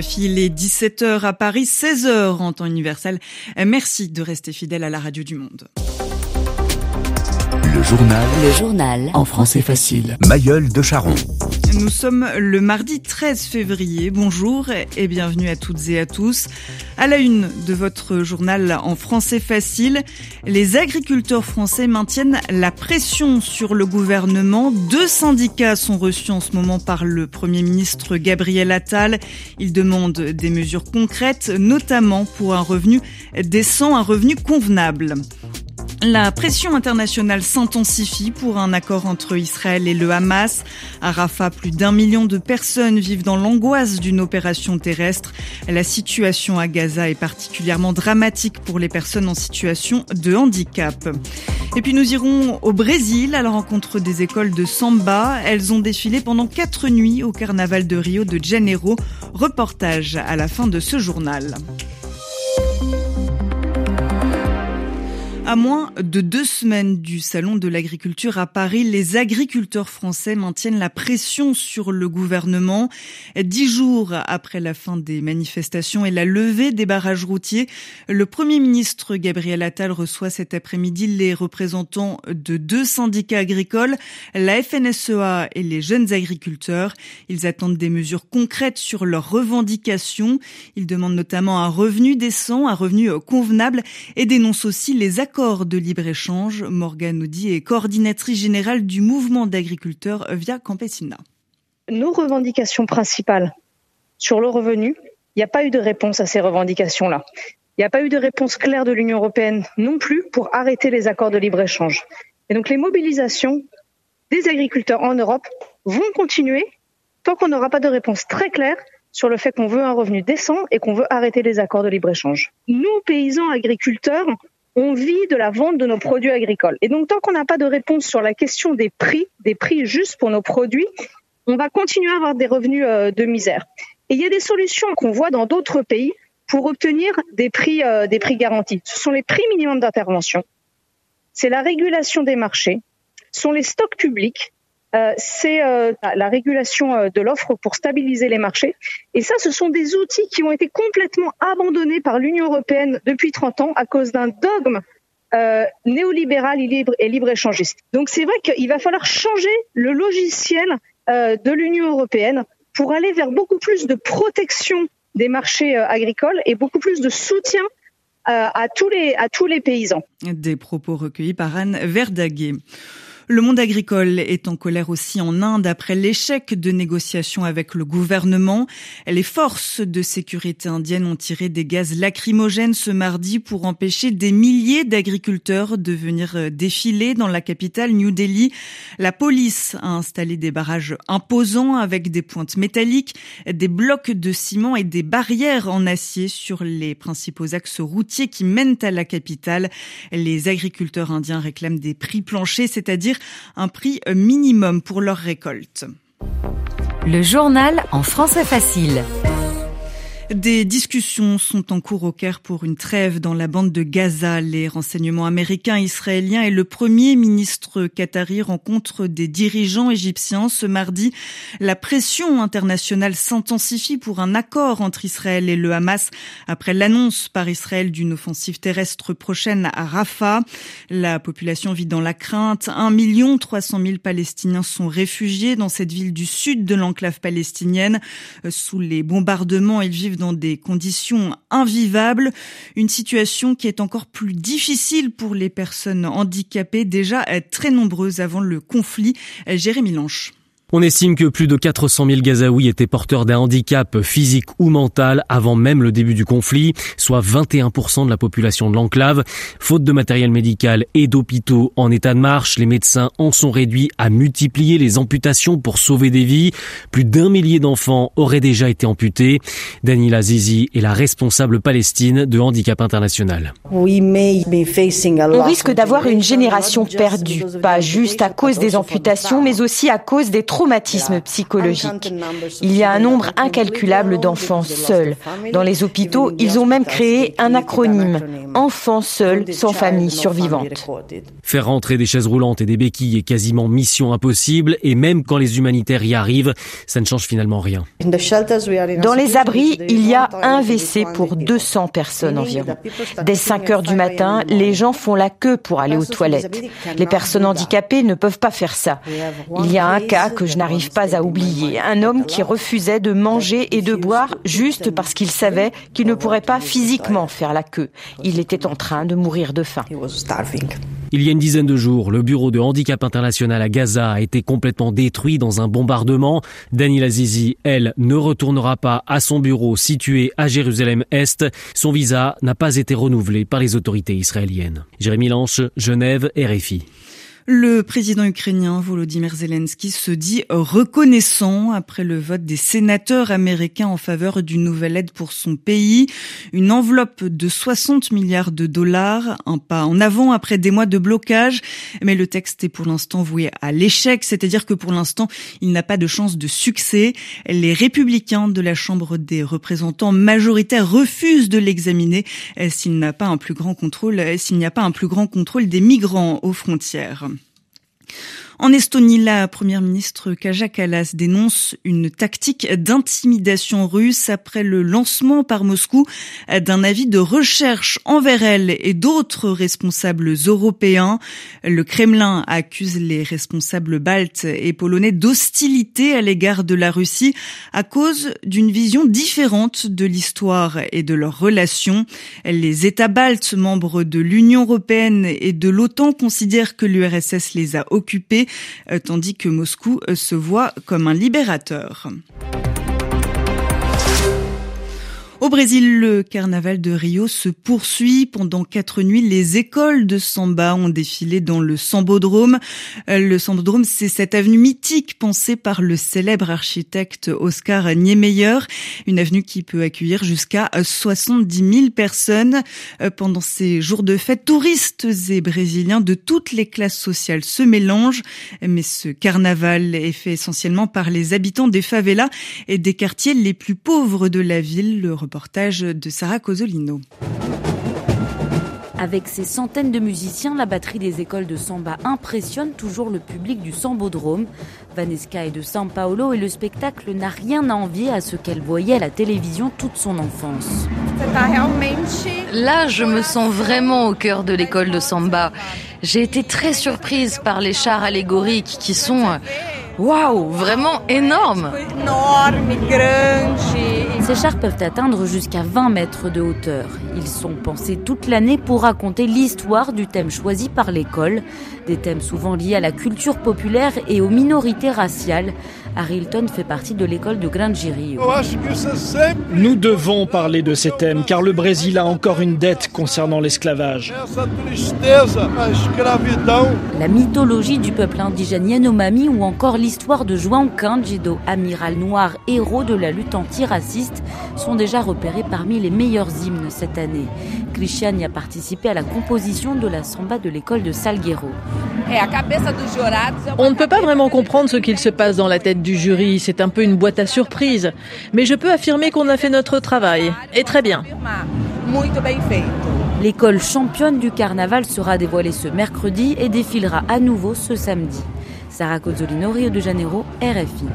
RFI, il est 17h à Paris, 16h en temps universel. Merci de rester fidèle à la radio du monde. Le journal. Le journal. En français facile. Mayol de Charon. Nous sommes le mardi 13 février. Bonjour et bienvenue à toutes et à tous. À la une de votre journal en français facile, les agriculteurs français maintiennent la pression sur le gouvernement. Deux syndicats sont reçus en ce moment par le Premier ministre Gabriel Attal. Ils demandent des mesures concrètes, notamment pour un revenu décent, un revenu convenable. La pression internationale s'intensifie pour un accord entre Israël et le Hamas. À Rafah, plus d'un million de personnes vivent dans l'angoisse d'une opération terrestre. La situation à Gaza est particulièrement dramatique pour les personnes en situation de handicap. Et puis nous irons au Brésil à la rencontre des écoles de samba. Elles ont défilé pendant quatre nuits au carnaval de Rio de Janeiro. Reportage à la fin de ce journal. À moins de deux semaines du Salon de l'agriculture à Paris, les agriculteurs français maintiennent la pression sur le gouvernement. Dix jours après la fin des manifestations et la levée des barrages routiers, le Premier ministre Gabriel Attal reçoit cet après-midi les représentants de deux syndicats agricoles, la FNSEA et les jeunes agriculteurs. Ils attendent des mesures concrètes sur leurs revendications. Ils demandent notamment un revenu décent, un revenu convenable et dénoncent aussi les accords accord de libre-échange. Morgane Audi est coordinatrice générale du mouvement d'agriculteurs Via Campesina. Nos revendications principales sur le revenu, il n'y a pas eu de réponse à ces revendications-là. Il n'y a pas eu de réponse claire de l'Union européenne non plus pour arrêter les accords de libre-échange. Et donc les mobilisations des agriculteurs en Europe vont continuer tant qu'on n'aura pas de réponse très claire sur le fait qu'on veut un revenu décent et qu'on veut arrêter les accords de libre-échange. Nous, paysans agriculteurs, on vit de la vente de nos produits agricoles. Et donc, tant qu'on n'a pas de réponse sur la question des prix, des prix justes pour nos produits, on va continuer à avoir des revenus euh, de misère. Et il y a des solutions qu'on voit dans d'autres pays pour obtenir des prix, euh, des prix garantis. Ce sont les prix minimums d'intervention, c'est la régulation des marchés, ce sont les stocks publics, c'est euh, la régulation euh, de l'offre pour stabiliser les marchés. Et ça, ce sont des outils qui ont été complètement abandonnés par l'Union européenne depuis 30 ans à cause d'un dogme néolibéral et libre, et libre échangiste. Donc c'est vrai qu'il va falloir changer le logiciel de l'Union européenne pour aller vers beaucoup plus de protection des marchés agricoles et beaucoup plus de soutien à tous les à tous les paysans. Des propos recueillis par Anne Verdaguet. Le monde agricole est en colère aussi en Inde après l'échec de négociations avec le gouvernement. Les forces de sécurité indiennes ont tiré des gaz lacrymogènes ce mardi pour empêcher des milliers d'agriculteurs de venir euh, défiler dans la capitale New Delhi. La police a installé des barrages imposants avec des pointes métalliques, des blocs de ciment et des barrières en acier sur les principaux axes routiers qui mènent à la capitale. Les agriculteurs indiens réclament des prix planchers, c'est-à-dire un prix minimum pour leur récolte. Le journal en français facile. Des discussions sont en cours au Caire pour une trêve dans la bande de Gaza. Les renseignements américains, israéliens et le premier ministre qatari rencontrent des dirigeants égyptiens ce mardi. La pression internationale s'intensifie pour un accord entre Israël et le Hamas après l'annonce par Israël d'une offensive terrestre prochaine à Rafah. La population vit dans la crainte. 1 300 000 Palestiniens sont réfugiés dans cette ville du sud de l'enclave palestinienne. Sous les bombardements, ils vivent des conditions invivables, une situation qui est encore plus difficile pour les personnes handicapées, déjà très nombreuses avant le conflit. Jérémy Lanche. On estime que plus de 400 000 Gazaouis étaient porteurs d'un handicap physique ou mental avant même le début du conflit, soit 21% de la population de l'enclave. Faute de matériel médical et d'hôpitaux en état de marche, les médecins en sont réduits à multiplier les amputations pour sauver des vies. Plus d'un millier d'enfants auraient déjà été amputés. Daniela Zizi est la responsable palestine de Handicap International. On risque d'avoir une génération perdue, pas juste à cause des amputations, mais aussi à cause des trop traumatisme psychologique. Il y a un nombre incalculable d'enfants seuls. Dans les hôpitaux, ils ont même créé un acronyme Enfants seuls sans famille survivante. Faire rentrer des chaises roulantes et des béquilles est quasiment mission impossible et même quand les humanitaires y arrivent, ça ne change finalement rien. Dans les abris, il y a un WC pour 200 personnes environ. Dès 5 heures du matin, les gens font la queue pour aller aux toilettes. Les personnes handicapées ne peuvent pas faire ça. Il y a un cas que je n'arrive pas à oublier. Un homme qui refusait de manger et de boire juste parce qu'il savait qu'il ne pourrait pas physiquement faire la queue. Il était en train de mourir de faim. Il y a une dizaine de jours, le bureau de handicap international à Gaza a été complètement détruit dans un bombardement. Daniel Azizi, elle, ne retournera pas à son bureau situé à Jérusalem-Est. Son visa n'a pas été renouvelé par les autorités israéliennes. Jérémy Lanche, Genève, RFI. Le président ukrainien Volodymyr Zelensky se dit reconnaissant après le vote des sénateurs américains en faveur d'une nouvelle aide pour son pays, une enveloppe de 60 milliards de dollars, un pas en avant après des mois de blocage, mais le texte est pour l'instant voué à l'échec, c'est-à-dire que pour l'instant, il n'a pas de chance de succès. Les républicains de la Chambre des représentants majoritaires refusent de l'examiner s'il n'a pas un plus grand contrôle, s'il n'y a pas un plus grand contrôle des migrants aux frontières. En Estonie, la première ministre Kaja Kallas dénonce une tactique d'intimidation russe après le lancement par Moscou d'un avis de recherche envers elle et d'autres responsables européens. Le Kremlin accuse les responsables baltes et polonais d'hostilité à l'égard de la Russie à cause d'une vision différente de l'histoire et de leurs relations. Les États baltes, membres de l'Union européenne et de l'OTAN, considèrent que l'URSS les a occupés euh, tandis que Moscou euh, se voit comme un libérateur. Brésil, le carnaval de Rio se poursuit. Pendant quatre nuits, les écoles de samba ont défilé dans le Sambodrome. Euh, le Sambodrome, c'est cette avenue mythique pensée par le célèbre architecte Oscar Niemeyer. Une avenue qui peut accueillir jusqu'à 70 000 personnes. Euh, pendant ces jours de fête, touristes et brésiliens de toutes les classes sociales se mélangent. Mais ce carnaval est fait essentiellement par les habitants des favelas et des quartiers les plus pauvres de la ville. De Sarah Cosolino. Avec ses centaines de musiciens, la batterie des écoles de samba impressionne toujours le public du Sambodrome. Vanessa est de São Paulo et le spectacle n'a rien à envier à ce qu'elle voyait à la télévision toute son enfance. Là, je me sens vraiment au cœur de l'école de samba. J'ai été très surprise par les chars allégoriques qui sont euh, Waouh, vraiment énorme Ces chars peuvent atteindre jusqu'à 20 mètres de hauteur. Ils sont pensés toute l'année pour raconter l'histoire du thème choisi par l'école, des thèmes souvent liés à la culture populaire et aux minorités raciales. Harrington fait partie de l'école de Grande Rio. Nous devons parler de ces thèmes car le Brésil a encore une dette concernant l'esclavage. La mythologie du peuple indigène Yanomami ou encore l'histoire de João Cândido, amiral noir héros de la lutte antiraciste, sont déjà repérés parmi les meilleurs hymnes cette année. Christian y a participé à la composition de la samba de l'école de Salgueiro. On ne peut pas vraiment comprendre ce qu'il se passe dans la tête du jury, c'est un peu une boîte à surprise. Mais je peux affirmer qu'on a fait notre travail, et très bien. L'école championne du carnaval sera dévoilée ce mercredi et défilera à nouveau ce samedi. Sarah Cozzolino, Rio de Janeiro, RFI.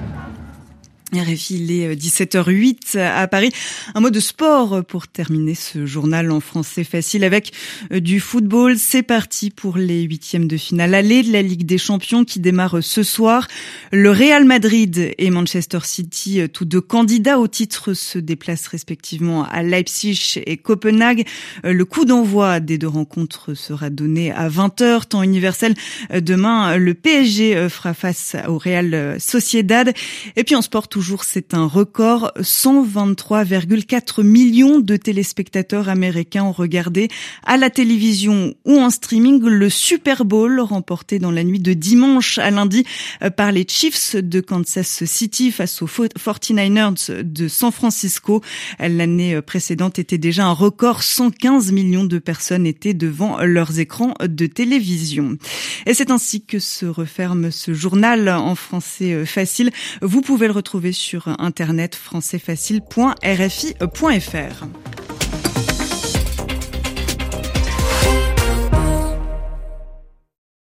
RFI, il est 17h08 à Paris. Un mot de sport pour terminer ce journal en français facile avec euh, du football. C'est parti pour les huitièmes de finale aller de la Ligue des Champions qui démarre ce soir. Le Real Madrid et Manchester City, euh, tous deux candidats au titre, se déplacent respectivement à Leipzig et Copenhague. Euh, le coup d'envoi des deux rencontres sera donné à 20h, temps universel. Demain, le PSG fera face au Real Sociedad. Et puis en sport, toujours, c'est un record. 123,4 millions de téléspectateurs américains ont regardé à la télévision ou en streaming le Super Bowl remporté dans la nuit de dimanche à lundi euh, par les Chiefs de Kansas City face aux 49ers de San Francisco. L'année précédente était déjà un record. 115 millions de personnes étaient devant leurs écrans de télévision. Et c'est ainsi que se referme ce journal en français facile. Vous pouvez le retrouver sur internet françaisfacile.rfi.fr.